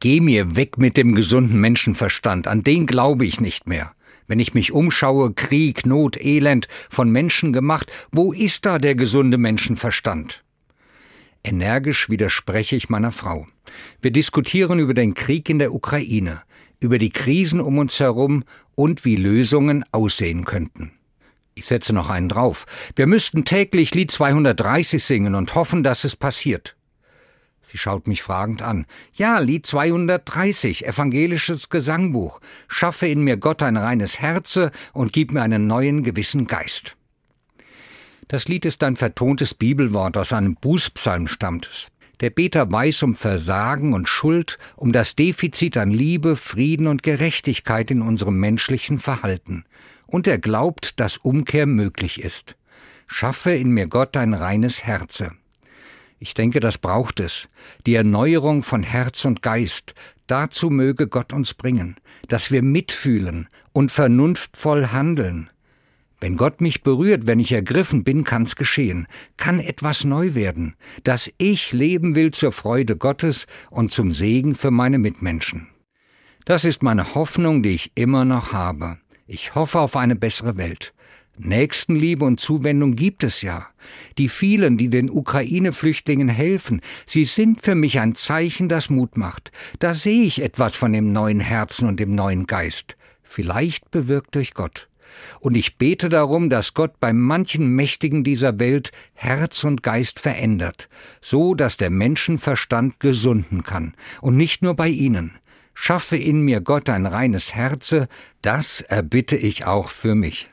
Geh mir weg mit dem gesunden Menschenverstand, an den glaube ich nicht mehr. Wenn ich mich umschaue, Krieg, Not, Elend, von Menschen gemacht, wo ist da der gesunde Menschenverstand? Energisch widerspreche ich meiner Frau. Wir diskutieren über den Krieg in der Ukraine, über die Krisen um uns herum und wie Lösungen aussehen könnten. Ich setze noch einen drauf. Wir müssten täglich Lied 230 singen und hoffen, dass es passiert. Sie schaut mich fragend an. Ja, Lied 230, evangelisches Gesangbuch. Schaffe in mir Gott ein reines Herze und gib mir einen neuen gewissen Geist. Das Lied ist ein vertontes Bibelwort aus einem Bußpsalm stammt es. Der Beter weiß um Versagen und Schuld, um das Defizit an Liebe, Frieden und Gerechtigkeit in unserem menschlichen Verhalten. Und er glaubt, dass Umkehr möglich ist. Schaffe in mir Gott ein reines Herze. Ich denke, das braucht es. Die Erneuerung von Herz und Geist. Dazu möge Gott uns bringen, dass wir mitfühlen und vernunftvoll handeln. Wenn Gott mich berührt, wenn ich ergriffen bin, kann's geschehen, kann etwas neu werden, dass ich leben will zur Freude Gottes und zum Segen für meine Mitmenschen. Das ist meine Hoffnung, die ich immer noch habe. Ich hoffe auf eine bessere Welt. Nächstenliebe und Zuwendung gibt es ja. Die vielen, die den Ukraine-Flüchtlingen helfen, sie sind für mich ein Zeichen, das Mut macht. Da sehe ich etwas von dem neuen Herzen und dem neuen Geist. Vielleicht bewirkt durch Gott. Und ich bete darum, dass Gott bei manchen Mächtigen dieser Welt Herz und Geist verändert, so dass der Menschenverstand gesunden kann, und nicht nur bei ihnen. Schaffe in mir Gott ein reines Herze, das erbitte ich auch für mich.